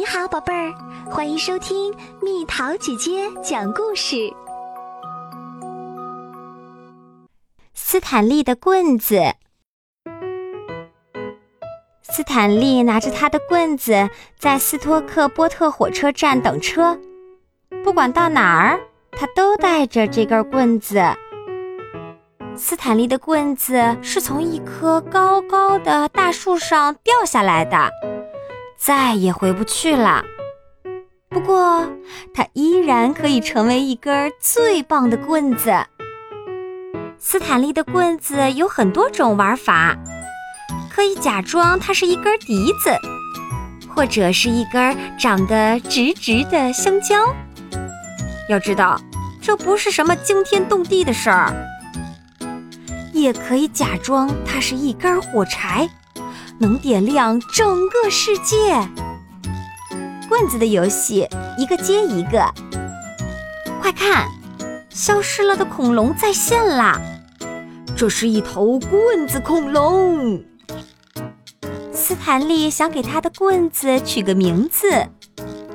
你好，宝贝儿，欢迎收听蜜桃姐姐讲故事。斯坦利的棍子。斯坦利拿着他的棍子在斯托克波特火车站等车，不管到哪儿，他都带着这根棍子。斯坦利的棍子是从一棵高高的大树上掉下来的，再也回不去了。不过，它依然可以成为一根最棒的棍子。斯坦利的棍子有很多种玩法，可以假装它是一根笛子，或者是一根长得直直的香蕉。要知道，这不是什么惊天动地的事儿。也可以假装它是一根火柴，能点亮整个世界。棍子的游戏，一个接一个。快看，消失了的恐龙再现啦！这是一头棍子恐龙。斯坦利想给他的棍子取个名字，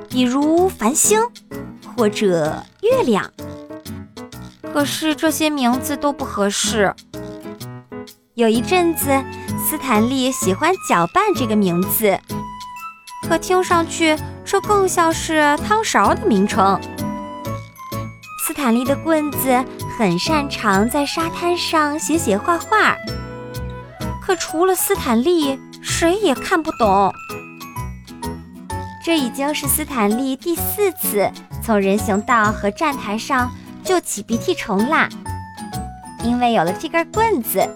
比如繁星或者月亮。可是这些名字都不合适。有一阵子，斯坦利喜欢“搅拌”这个名字，可听上去这更像是汤勺的名称。斯坦利的棍子很擅长在沙滩上写写画画，可除了斯坦利，谁也看不懂。这已经是斯坦利第四次从人行道和站台上救起鼻涕虫啦，因为有了这根棍子。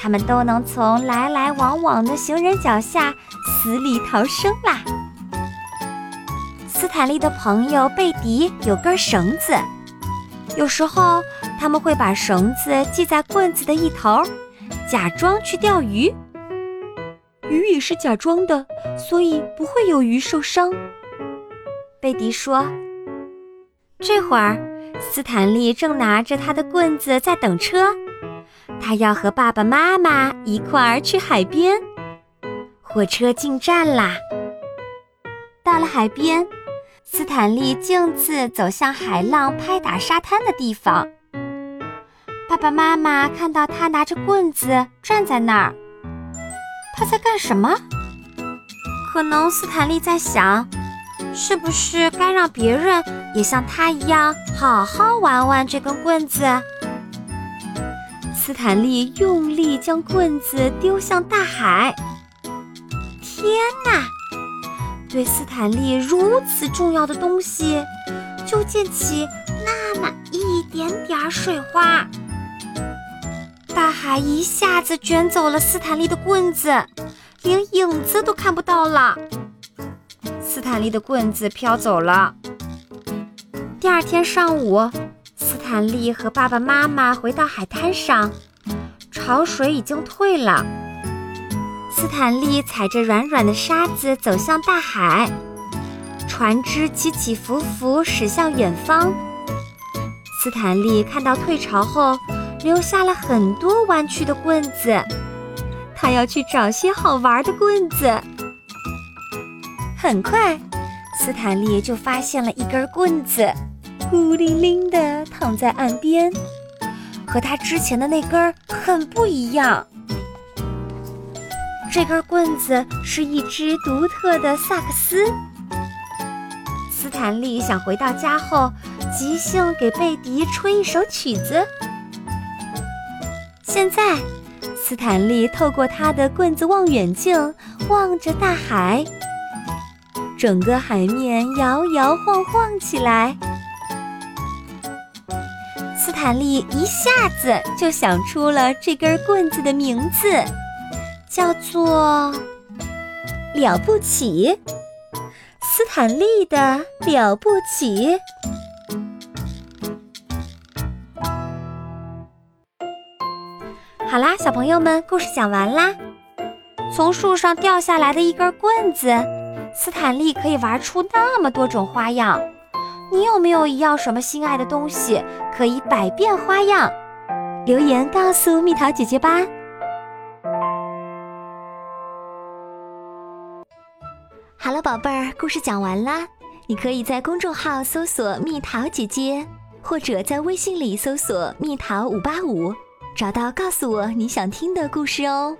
他们都能从来来往往的行人脚下死里逃生啦。斯坦利的朋友贝迪有根绳子，有时候他们会把绳子系在棍子的一头，假装去钓鱼。鱼也是假装的，所以不会有鱼受伤。贝迪说：“这会儿，斯坦利正拿着他的棍子在等车。”他要和爸爸妈妈一块儿去海边。火车进站啦！到了海边，斯坦利径自走向海浪拍打沙滩的地方。爸爸妈妈看到他拿着棍子站在那儿，他在干什么？可能斯坦利在想，是不是该让别人也像他一样好好玩玩这根棍子？斯坦利用力将棍子丢向大海。天哪！对斯坦利如此重要的东西，就溅起那么一点点水花。大海一下子卷走了斯坦利的棍子，连影子都看不到了。斯坦利的棍子飘走了。第二天上午。斯坦利和爸爸妈妈回到海滩上，潮水已经退了。斯坦利踩着软软的沙子走向大海，船只起起伏伏驶向远方。斯坦利看到退潮后留下了很多弯曲的棍子，他要去找些好玩的棍子。很快，斯坦利就发现了一根棍子。孤零零地躺在岸边，和他之前的那根很不一样。这根棍子是一只独特的萨克斯。斯坦利想回到家后即兴给贝迪吹一首曲子。现在，斯坦利透过他的棍子望远镜望着大海，整个海面摇摇晃晃起来。斯坦利一下子就想出了这根棍子的名字，叫做“了不起”。斯坦利的了不起。好啦，小朋友们，故事讲完啦。从树上掉下来的一根棍子，斯坦利可以玩出那么多种花样。你有没有一样什么心爱的东西可以百变花样？留言告诉蜜桃姐姐吧。好了，宝贝儿，故事讲完啦。你可以在公众号搜索“蜜桃姐姐”，或者在微信里搜索“蜜桃五八五”，找到告诉我你想听的故事哦。